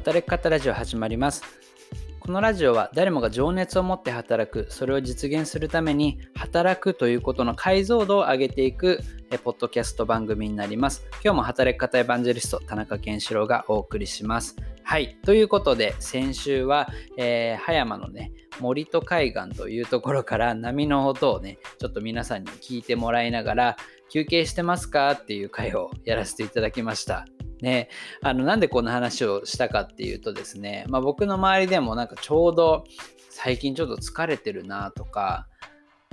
働き方ラジオ始まります。このラジオは誰もが情熱を持って働くそれを実現するために働くということの解像度を上げていくえポッドキャスト番組になります。今日も働き方エヴァンジェリスト田中健志郎がお送りします。はい。ということで先週は、えー、葉山のね森と海岸というところから波の音をねちょっと皆さんに聞いてもらいながら休憩してますか？っていう回をやらせていただきました。ね、あのなんでこんな話をしたかっていうとですね、まあ、僕の周りでもなんかちょうど最近ちょっと疲れてるなとか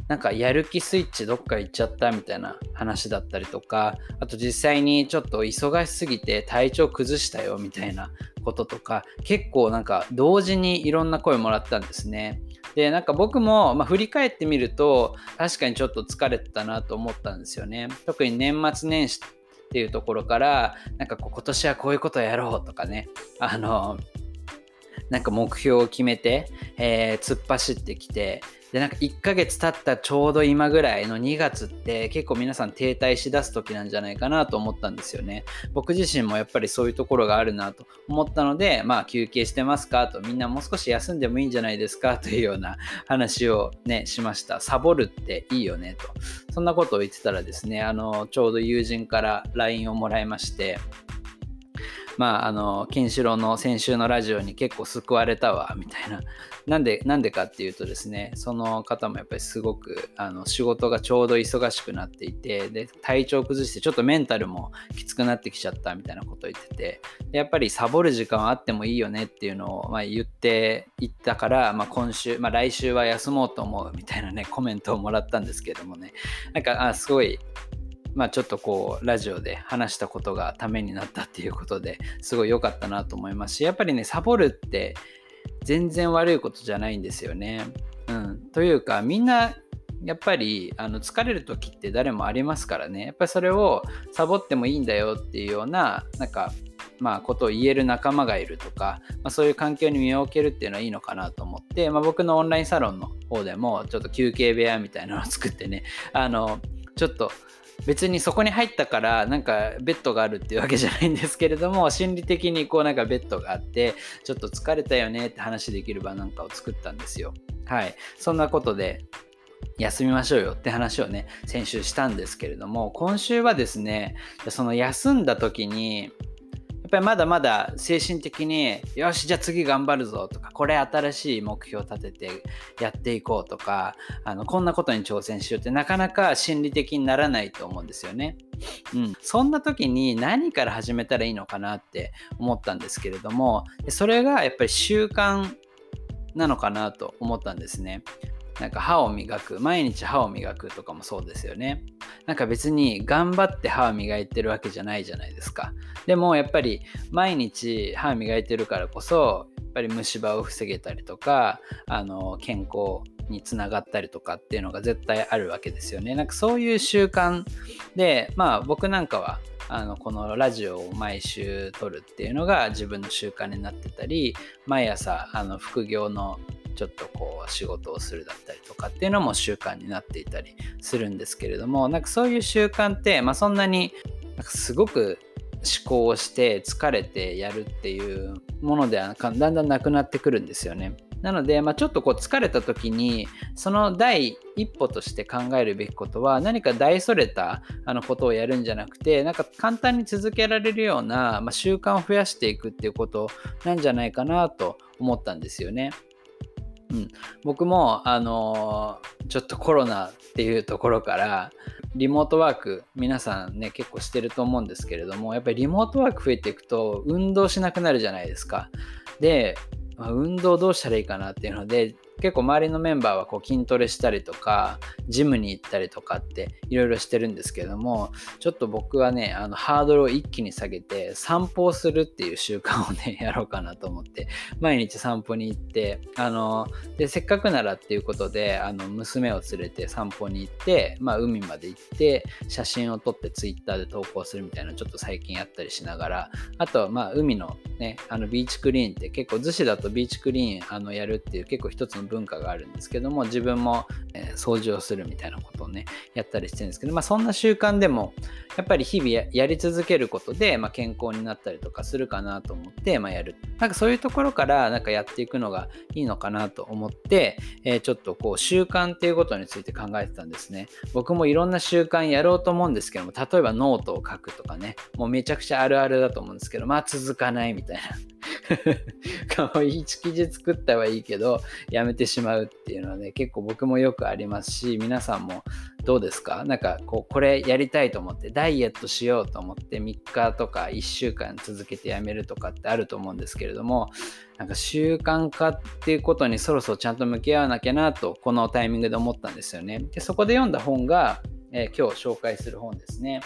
なんかやる気スイッチどっか行っちゃったみたいな話だったりとかあと実際にちょっと忙しすぎて体調崩したよみたいなこととか結構なんか同時にいろんな声もらったんですね。でなんか僕も、まあ、振り返ってみると確かにちょっと疲れてたなと思ったんですよね。特に年末年始っていうところからなんかこう今年はこういうことやろうとかねあのなんか目標を決めて、えー、突っ走ってきてでなんか1ヶ月経ったちょうど今ぐらいの2月って結構皆さん停滞しだす時なんじゃないかなと思ったんですよね。僕自身もやっぱりそういうところがあるなと思ったので、まあ休憩してますか？とみんなもう少し休んでもいいんじゃないですか？というような話をね、しました。サボるっていいよね？と。そんなことを言ってたらですね、あの、ちょうど友人から LINE をもらいまして、まあ、あの、ケンシロウの先週のラジオに結構救われたわ、みたいな。なんで、なんでかっていうとですね、その方もやっぱりすごく、あの、仕事がちょうど忙しくなっていて、で、体調崩して、ちょっとメンタルもきつくなってきちゃったみたいなことを言ってて、やっぱりサボる時間はあってもいいよねっていうのを、まあ、言っていったから、まあ、今週、まあ、来週は休もうと思うみたいなね、コメントをもらったんですけどもね、なんか、あ、すごい、まあちょっとこうラジオで話したことがためになったっていうことですごい良かったなと思いますしやっぱりねサボるって全然悪いことじゃないんですよね。うん、というかみんなやっぱりあの疲れる時って誰もありますからねやっぱりそれをサボってもいいんだよっていうようななんかまあ、ことを言える仲間がいるとか、まあ、そういう環境に身を置けるっていうのはいいのかなと思って、まあ、僕のオンラインサロンの方でもちょっと休憩部屋みたいなのを作ってねあのちょっと別にそこに入ったからなんかベッドがあるっていうわけじゃないんですけれども 心理的にこうなんかベッドがあってちょっと疲れたよねって話できる場なんかを作ったんですよ。はい。そんなことで休みましょうよって話をね先週したんですけれども今週はですねその休んだ時にっぱりまだまだ精神的によしじゃあ次頑張るぞとかこれ新しい目標を立ててやっていこうとかあのこんなことに挑戦しようってなかなか心理的にならないと思うんですよね。うん、そんな時に何から始めたらいいのかなって思ったんですけれどもそれがやっぱり習慣なのかなと思ったんですね。なんか歯を磨く毎日歯を磨くとかもそうですよね。なんか別に頑張って歯を磨いてるわけじゃないじゃないですか。でもやっぱり毎日歯磨いてるからこそやっぱり虫歯を防げたりとかあの健康につながったりとかっていうのが絶対あるわけですよね。なんかそういう習慣でまあ僕なんかはあのこのラジオを毎週撮るっていうのが自分の習慣になってたり毎朝あの副業のちょっとこう仕事をするだったりとかっていうのも習慣になっていたりするんですけれどもなんかそういう習慣って、まあ、そんなになんかすごく思考をして疲れてやるっていうものではだんだんなくなってくるんですよね。なので、まあ、ちょっとこう疲れた時にその第一歩として考えるべきことは何か大それたあのことをやるんじゃなくてなんか簡単に続けられるような、まあ、習慣を増やしていくっていうことなんじゃないかなと思ったんですよね。うん、僕も、あのー、ちょっとコロナっていうところからリモートワーク皆さんね結構してると思うんですけれどもやっぱりリモートワーク増えていくと運動しなくなるじゃないですか。で、まあ、運動どうしたらいいかなっていうので結構周りのメンバーはこう筋トレしたりとかジムに行ったりとかっていろいろしてるんですけどもちょっと僕はねあのハードルを一気に下げて散歩をするっていう習慣をね やろうかなと思って毎日散歩に行ってあのでせっかくならっていうことであの娘を連れて散歩に行って、まあ、海まで行って写真を撮ってツイッターで投稿するみたいなちょっと最近やったりしながらあとまあ海のねあのビーチクリーンって結構逗子だとビーチクリーンあのやるっていう結構一つの文化があるんですけども自分も、えー、掃除をするみたいなことをねやったりしてるんですけど、まあ、そんな習慣でもやっぱり日々やり続けることで、まあ、健康になったりとかするかなと思って、まあ、やる。なんかそういうところからなんかやっていくのがいいのかなと思って、えー、ちょっとこう習慣っていうことについて考えてたんですね。僕もいろんな習慣やろうと思うんですけども例えばノートを書くとかねもうめちゃくちゃあるあるだと思うんですけどまあ続かないみたいな。可愛い記事作ったはいいけどやめてしまうっていうのはね結構僕もよくありますし皆さんもどうですか？なんかこうこれやりたいと思ってダイエットしようと思って3日とか1週間続けてやめるとかってあると思うんですけれどもなんか習慣化っていうことにそろそろちゃんと向き合わなきゃなとこのタイミングで思ったんですよね。でそこで読んだ本が、えー、今日紹介する本ですね。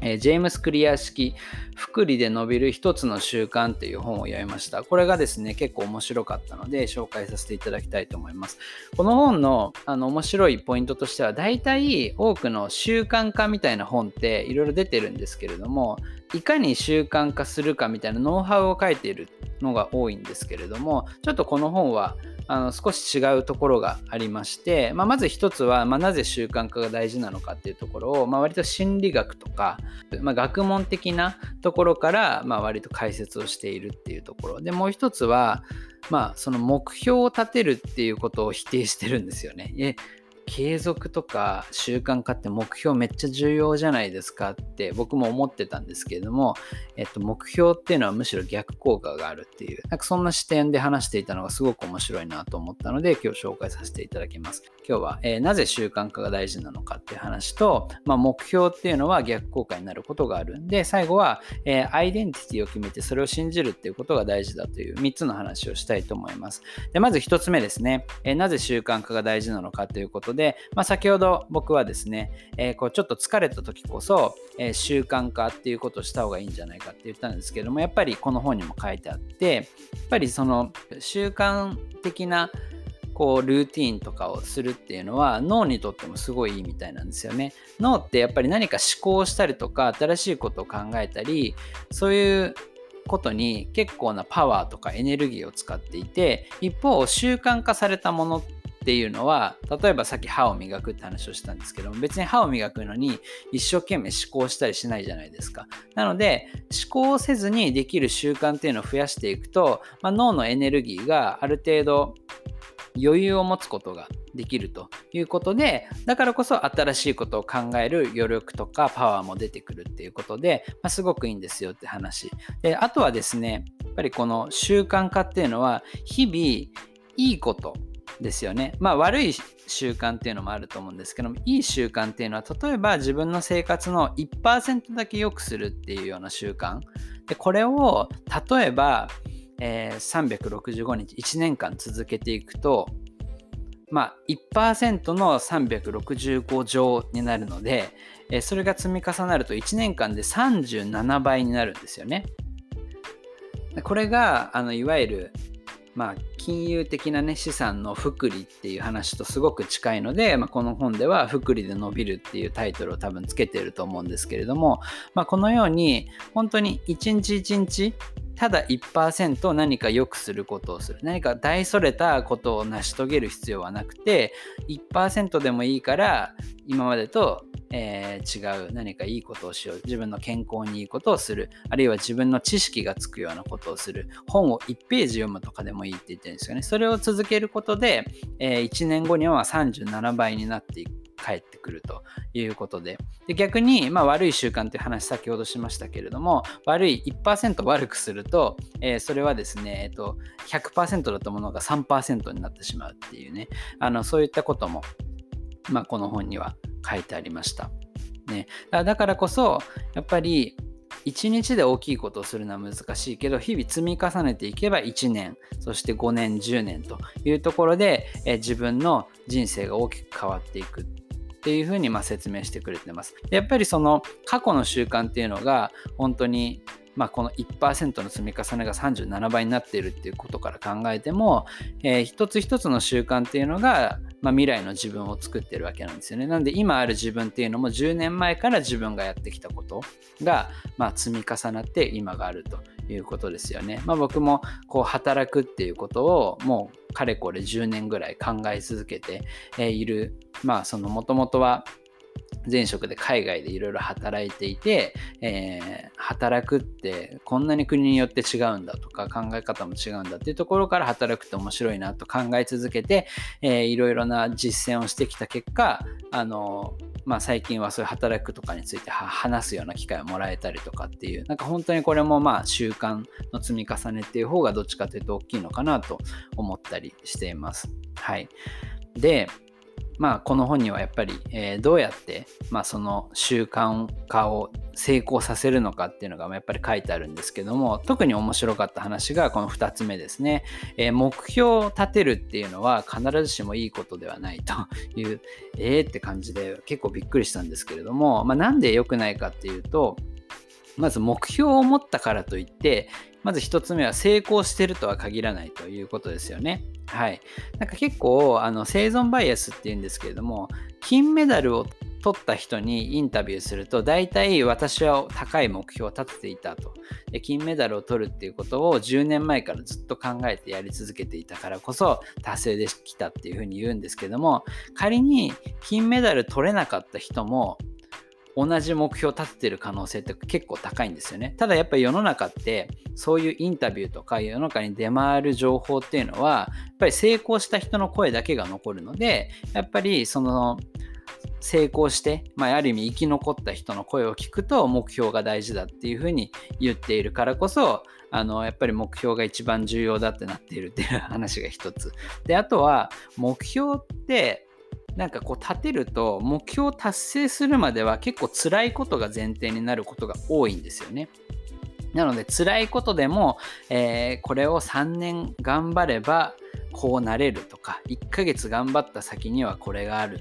えー、ジェームス・クリア式「福利で伸びる一つの習慣」っていう本を読みました。これがですね、結構面白かったので紹介させていただきたいと思います。この本のあの面白いポイントとしては、大体多くの習慣化みたいな本っていろいろ出てるんですけれども、いかに習慣化するかみたいなノウハウを書いているのが多いんですけれども、ちょっとこの本はあの少し違うところがありまして、まあ、まず一つは、まあ、なぜ習慣化が大事なのかっていうところを、まあ、割と心理学とか、まあ、学問的なところから、まあ、割と解説をしているっていうところでもう一つは、まあ、その目標を立てるっていうことを否定してるんですよね。継続とか習慣化って目標めっちゃ重要じゃないですかって僕も思ってたんですけれども、えっと、目標っていうのはむしろ逆効果があるっていうなんかそんな視点で話していたのがすごく面白いなと思ったので今日紹介させていただきます。今日は、えー、なぜ習慣化が大事なのかっていう話と、まあ、目標っていうのは逆効果になることがあるんで最後は、えー、アイデンティティを決めてそれを信じるっていうことが大事だという3つの話をしたいと思います。でまず1つ目ですね、えー、なぜ習慣化が大事なのかということで、まあ、先ほど僕はですね、えー、こうちょっと疲れた時こそ、えー、習慣化っていうことをした方がいいんじゃないかって言ったんですけどもやっぱりこの本にも書いてあってやっぱりその習慣的なこうルーティンとかをするっていうのは脳にとってもすごいいいみたいなんですよね。脳ってやっぱり何か思考したりとか新しいことを考えたりそういうことに結構なパワーとかエネルギーを使っていて一方習慣化されたものってていうのは例えばさっき歯を磨くって話をしたんですけども別に歯を磨くのに一生懸命思考したりしないじゃないですか。なので思考をせずにできる習慣っていうのを増やしていくと、まあ、脳のエネルギーがある程度余裕を持つことができるということでだからこそ新しいことを考える余力とかパワーも出てくるっていうことで、まあ、すごくいいんですよって話。であとはですねやっぱりこの習慣化っていうのは日々いいことですよね。まあ悪い習慣っていうのもあると思うんですけどもいい習慣っていうのは例えば自分の生活の1%だけ良くするっていうような習慣でこれを例えば、えー、365日1年間続けていくとまあ1%の365乗になるので、えー、それが積み重なると1年間で37倍になるんですよね。これがあのいわゆるまあ、金融的な、ね、資産の福利っていう話とすごく近いので、まあ、この本では「福利で伸びる」っていうタイトルを多分つけてると思うんですけれども、まあ、このように本当に一日一日ただ1%何か良くすることをする。何か大それたことを成し遂げる必要はなくて1%でもいいから今までとえー、違う何かいいことをしよう。自分の健康にいいことをする。あるいは自分の知識がつくようなことをする。本を1ページ読むとかでもいいって言ってるんですよね。それを続けることで、えー、1年後には37倍になっていく。帰ってくるということで。で逆に、まあ、悪い習慣という話先ほどしましたけれども悪い1%悪くすると、えー、それはですね、えっと、100%だったものが3%になってしまうっていうね。あのそういったことも、まあ、この本には書いてありました。ね、だからこそやっぱり1日で大きいことをするのは難しいけど日々積み重ねていけば1年そして5年10年というところで、え自分の人生が大きく変わっていくっていうふうにま説明してくれてます。やっぱりその過去の習慣っていうのが本当にまあ、この1%の積み重ねが37倍になっているっていうことから考えても、えー、一つ一つの習慣っていうのが、まあ、未来の自分を作ってるわけなんですよね。なんで今ある自分っていうのも10年前から自分がやってきたことが、まあ、積み重なって今があるということですよね。まあ、僕もこう働くっていうことをもうかれこれ10年ぐらい考え続けている。まあそのもともとは前職で海外でいろいろ働いていて、えー、働くってこんなに国によって違うんだとか考え方も違うんだっていうところから働くって面白いなと考え続けて、いろいろな実践をしてきた結果あのまあ、最近はそういう働くとかについて話すような機会をもらえたりとかっていうなんか本当にこれもまあ習慣の積み重ねっていう方がどっちかというと大きいのかなと思ったりしています。はい、でまあ、この本にはやっぱり、えー、どうやって、まあ、その習慣化を成功させるのかっていうのがやっぱり書いてあるんですけども特に面白かった話がこの2つ目ですね、えー、目標を立てるっていうのは必ずしもいいことではないと いうえーって感じで結構びっくりしたんですけれども、まあ、なんで良くないかっていうとまず目標を持ったからといってまず1つ目は成功してるとは限らないということですよね。はい。なんか結構、あの、生存バイアスっていうんですけれども、金メダルを取った人にインタビューすると、大体私は高い目標を立てていたと。で金メダルを取るっていうことを10年前からずっと考えてやり続けていたからこそ達成できたっていうふうに言うんですけども、仮に金メダル取れなかった人も、同じ目標を立ててる可能性って結構高いんですよね。ただやっぱり世の中ってそういうインタビューとか世の中に出回る情報っていうのはやっぱり成功した人の声だけが残るのでやっぱりその成功して、まあ、ある意味生き残った人の声を聞くと目標が大事だっていうふうに言っているからこそあのやっぱり目標が一番重要だってなっているっていう話が一つ。であとは目標ってなんかこう立てると目標を達成するまでは結構辛いことが前提になることが多いんですよね。なので辛いことでも、えー、これを3年頑張ればこうなれるとか1ヶ月頑張った先にはこれがある。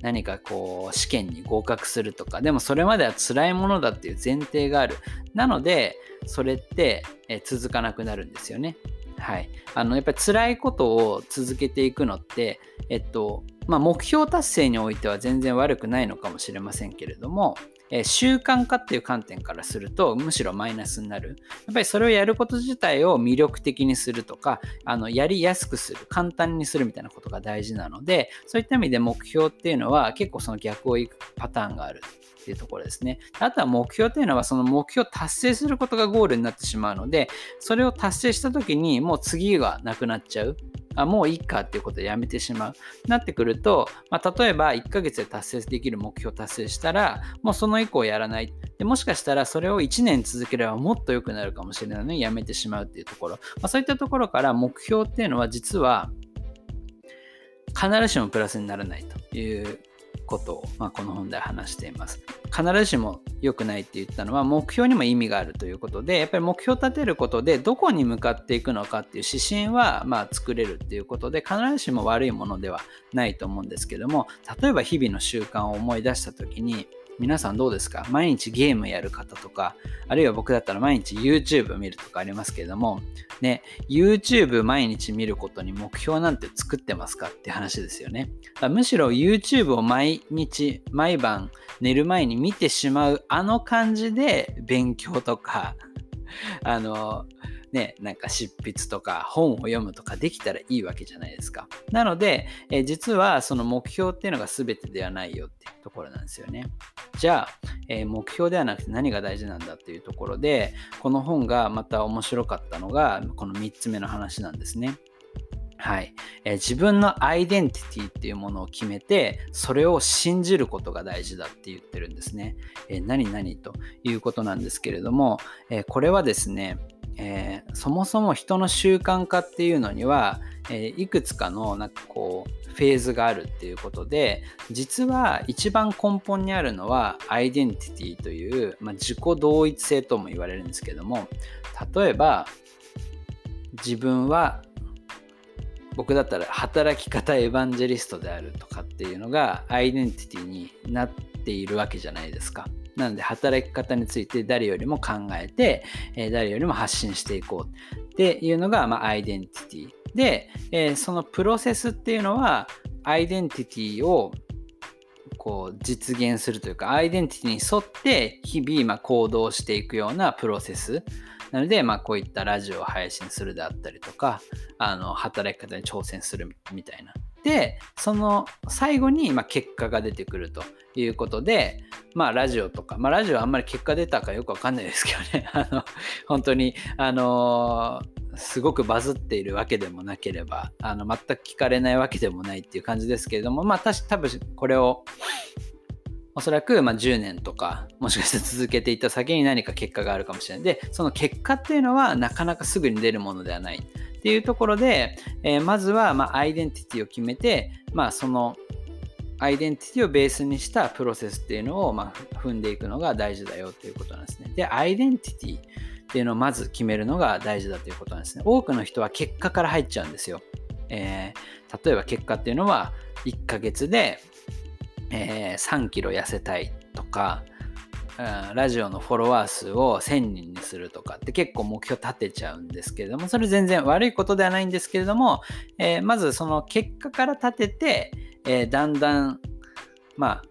何かこう試験に合格するとか。でもそれまでは辛いものだっていう前提がある。なのでそれって、え続かなくなるんですよね。はい、あのやっぱり辛いことを続けていくのって、えっとまあ、目標達成においては全然悪くないのかもしれませんけれども、えー、習慣化っていう観点からするとむしろマイナスになる。やっぱりそれをやること自体を魅力的にするとか、あのやりやすくする、簡単にするみたいなことが大事なので、そういった意味で目標っていうのは結構その逆をいくパターンがあるっていうところですね。あとは目標というのはその目標を達成することがゴールになってしまうので、それを達成した時にもう次がなくなっちゃう。あもういいかっていうことでやめてしまう。なってくると、まあ、例えば1ヶ月で達成できる目標を達成したら、もうその以降やらない。でもしかしたらそれを1年続ければもっと良くなるかもしれないのにやめてしまうっていうところ。まあ、そういったところから目標っていうのは実は必ずしもプラスにならないということを、まあ、この本で話しています。必ずしも良くないって言ったのは目標にも意味があるということでやっぱり目標を立てることでどこに向かっていくのかっていう指針はまあ作れるっていうことで必ずしも悪いものではないと思うんですけども例えば日々の習慣を思い出した時に皆さんどうですか？毎日ゲームやる方とか、あるいは僕だったら毎日 YouTube 見るとかありますけれども、ね、YouTube 毎日見ることに目標なんて作ってますかって話ですよね。むしろ YouTube を毎日、毎晩寝る前に見てしまうあの感じで勉強とか、あの、ね、なんか執筆とか本を読むとかできたらいいわけじゃないですか。なので、え実はその目標っていうのが全てではないよっていうところなんですよね。じゃあ、え目標ではなくて何が大事なんだっていうところで、この本がまた面白かったのが、この3つ目の話なんですね。はい、えー、自分のアイデンティティっていうものを決めてそれを信じることが大事だって言ってるんですね。えー、何々ということなんですけれども、えー、これはですねえー、そもそも人の習慣化っていうのには、えー、いくつかのなんかこうフェーズがあるっていうことで実は一番根本にあるのはアイデンティティという、まあ、自己同一性とも言われるんですけども例えば自分は僕だったら働き方エヴァンジェリストであるとかっていうのがアイデンティティになっているわけじゃないですか。なので働き方について誰よりも考えて、え誰よりも発信していこうっていうのが、まあ、アイデンティティ。で、えそのプロセスっていうのはアイデンティティをこう実現するというかアイデンティティに沿って日々ま行動していくようなプロセスなので、まあ、こういったラジオを配信するであったりとかあの働き方に挑戦するみたいな。でその最後にま結果が出てくるということで、まあ、ラジオとか、まあ、ラジオあんまり結果出たかよくわかんないですけどね。あの本当にあのすごくバズっているわけでもなければあの全く聞かれないわけでもないっていう感じですけれどもまあ私多分これをおそらくま10年とかもしかして続けていった先に何か結果があるかもしれない。で、その結果っていうのはなかなかすぐに出るものではないっていうところで、えー、まずはまアイデンティティを決めて、まあ、そのアイデンティティをベースにしたプロセスっていうのをま踏んでいくのが大事だよっていうことなんですね。で、アイデンティティっていうのをまず決めるのが大事だということなんですね。多くの人は結果から入っちゃうんですよ。えー、例えば結果っていうのは1ヶ月でえー、3キロ痩せたいとか、うん、ラジオのフォロワー数を1000人にするとかって結構目標立てちゃうんですけれども、それ全然悪いことではないんですけれども、えー、まずその結果から立てて、えー、だんだん、まあ、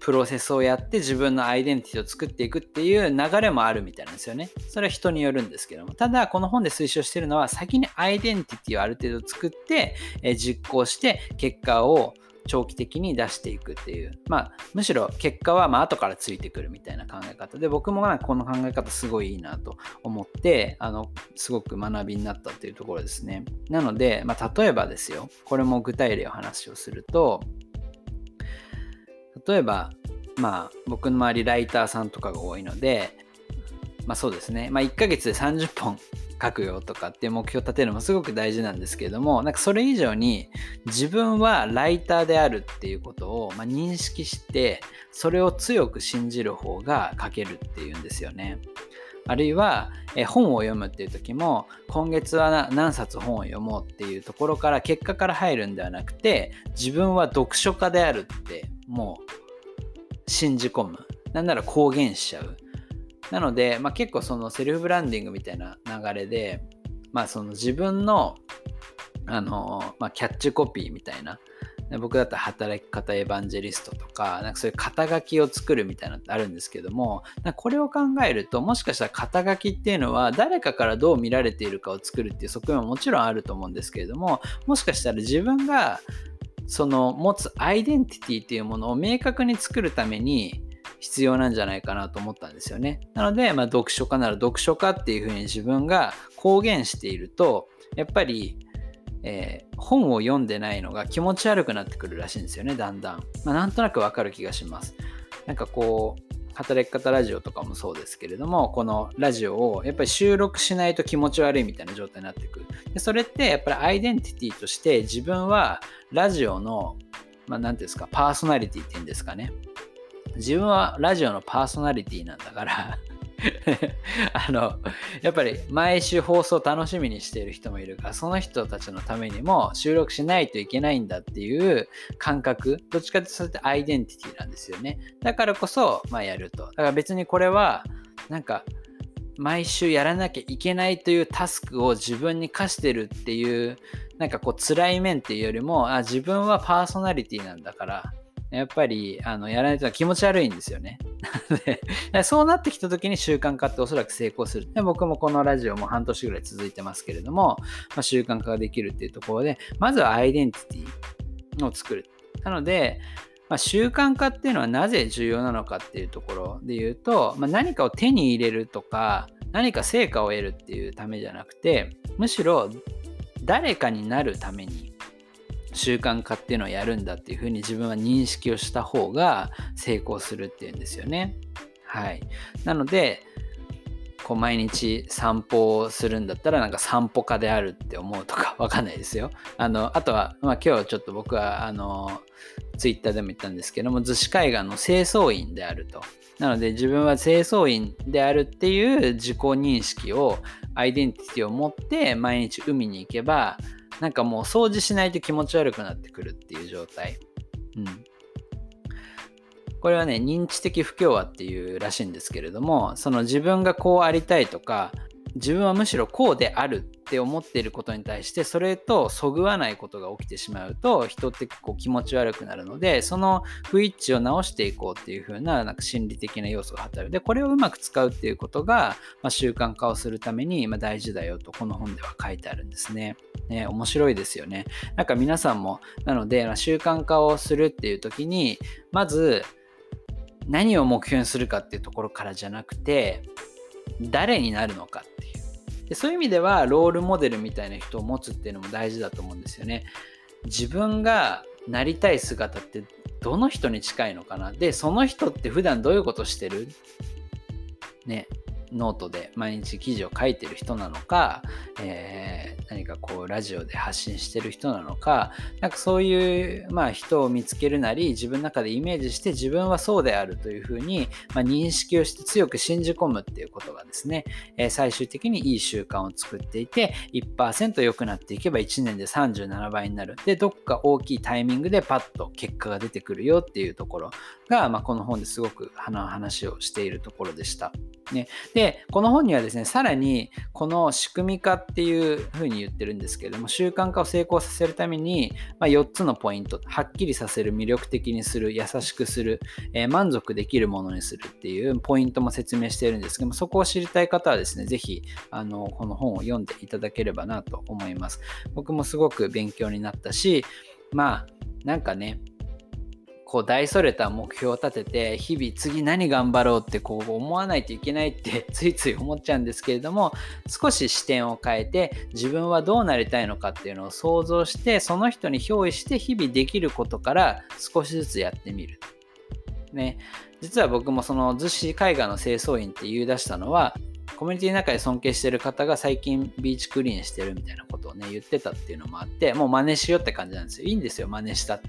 プロセスをやって自分のアイデンティティを作っていくっていう流れもあるみたいなんですよね。それは人によるんですけども。ただ、この本で推奨してるのは、先にアイデンティティをある程度作って、えー、実行して結果を長期的に出していくっていう、まあ、むしろ結果はまあ後からついてくるみたいな考え方で、僕もなんかこの考え方すごいいいなと思って、あの、すごく学びになったっていうところですね。なので、まあ、例えばですよ、これも具体例を話をすると、例えば、まあ、僕の周りライターさんとかが多いので、まあそうですね、まあ1ヶ月で30本書くよとかっていう目標を立てるのもすごく大事なんですけれどもなんかそれ以上に自分はライターであるっていうことを、ま認識してそれを強く信じる方が書けるっていうんですよね。あるいは、え本を読むっていう時も今月は何冊本を読もうっていうところから結果から入るんではなくて自分は読書家であるってもう信じ込むなんなら公言しちゃうなので、まあ、結構そのセルフブランディングみたいな流れで、まあ、その自分のあの、まあ、キャッチコピーみたいな僕だったら働き方エヴァンジェリストとか、なんかそういう肩書きを作るみたいなのってあるんですけども、これを考えると、もしかしたら肩書きっていうのは誰かからどう見られているかを作るっていう側面ももちろんあると思うんですけれども、もしかしたら自分がその持つアイデンティティっていうものを明確に作るために、必要なんじゃないかなと思ったんですよね。なので、まあ、読書家なら読書家っていうふうに自分が公言していると、やっぱり、えー、本を読んでないのが気持ち悪くなってくるらしいんですよね、だんだん。まあ、なんとなくわかる気がします。なんかこう、働き方ラジオとかもそうですけれども、このラジオをやっぱり収録しないと気持ち悪いみたいな状態になってくる。でそれってやっぱりアイデンティティとして自分はラジオの、まあ、ていうんですか、パーソナリティっていうんですかね。自分はラジオのパーソナリティなんだから あの、やっぱり毎週放送楽しみにしている人もいるから、その人たちのためにも収録しないといけないんだっていう感覚、どっちかっていうとそれってアイデンティティなんですよね。だからこそ、まあやると。だから別にこれは、なんか、毎週やらなきゃいけないというタスクを自分に課してるっていう、なんかこう辛い面っていうよりも、あ、自分はパーソナリティなんだから、やっぱりあのやらないと気持ち悪いんですよね。そうなってきた時に習慣化っておそらく成功する。で僕もこのラジオも半年ぐらい続いてますけれども、まあ、習慣化ができるっていうところで、まずはアイデンティティを作る。なので、まあ、習慣化っていうのはなぜ重要なのかっていうところで言うと、まあ、何かを手に入れるとか、何か成果を得るっていうためじゃなくて、むしろ誰かになるために習慣化っていうのをやるんだっていうふうに自分は認識をした方が成功するっていうんですよね。はい。なので、こう毎日散歩をするんだったらなんか散歩家であるって思うとかわかんないですよ。あの、あとは、まあ今日ちょっと僕はあの、ツイッターでも言ったんですけども、逗子海岸の清掃員であると。なので自分は清掃員であるっていう自己認識を、アイデンティティを持って毎日海に行けば、なんかもう掃除しないと気持ち悪くなってくるっていう状態。うん。これはね、認知的不協和っていうらしいんですけれども、その自分がこうありたいとか、自分はむしろこうであるって思っていることに対してそれとそぐわないことが起きてしまうと人ってこう気持ち悪くなるのでその不一致を直していこうっていう風ななんか心理的な要素が働くでこれをうまく使うっていうことが、まあ、習慣化をするために、まあ、大事だよとこの本では書いてあるんですね。ね、面白いですよね。なんか皆さんもなので習慣化をするっていう時にまず何を目標にするかっていうところからじゃなくて誰になるのかっていうでそういう意味ではロールモデルみたいな人を持つっていうのも大事だと思うんですよね。自分がなりたい姿ってどの人に近いのかな。でその人って普段どういうことしてる？ね。ノートで毎日記事を書いてる人なのか、えー、何かこうラジオで発信してる人なのかなんかそういう、まあ、人を見つけるなり自分の中でイメージして自分はそうであるというふうに、まあ、認識をして強く信じ込むっていうことがですね、えー、最終的にいい習慣を作っていて1%良くなっていけば1年で37倍になるでどっか大きいタイミングでパッと結果が出てくるよっていうところが、まあ、この本ですごく話をしているところでした。ね、で、この本にはですね、さらにこの仕組み化っていうふうに言ってるんですけれども、習慣化を成功させるために、まあ、4つのポイント、はっきりさせる、魅力的にする、優しくする、えー、満足できるものにするっていうポイントも説明しているんですけども、そこを知りたい方はですね、ぜひ、あの、この本を読んでいただければなと思います。僕もすごく勉強になったし、まあ、なんかね、こう大それた目標を立てて日々次何頑張ろうってこう思わないといけないって ついつい思っちゃうんですけれども少し視点を変えて自分はどうなりたいのかっていうのを想像してその人に憑依して日々できることから少しずつやってみる。ね、実は僕もその逗子絵画の清掃員って言い出したのはコミュニティの中で尊敬してる方が最近ビーチクリーンしてるみたいなことをね、言ってたっていうのもあって、もう真似しようって感じなんですよ。いいんですよ、真似したって。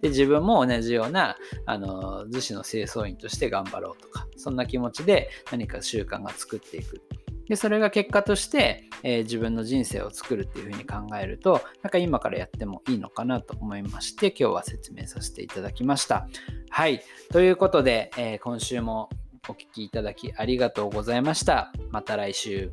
で、自分も同じような、あの、逗子の清掃員として頑張ろうとか、そんな気持ちで何か習慣が作っていく。で、それが結果として、えー、自分の人生を作るっていうふうに考えると、なんか今からやってもいいのかなと思いまして、今日は説明させていただきました。はい。ということで、えー、今週もお聴きいただきありがとうございました。また来週。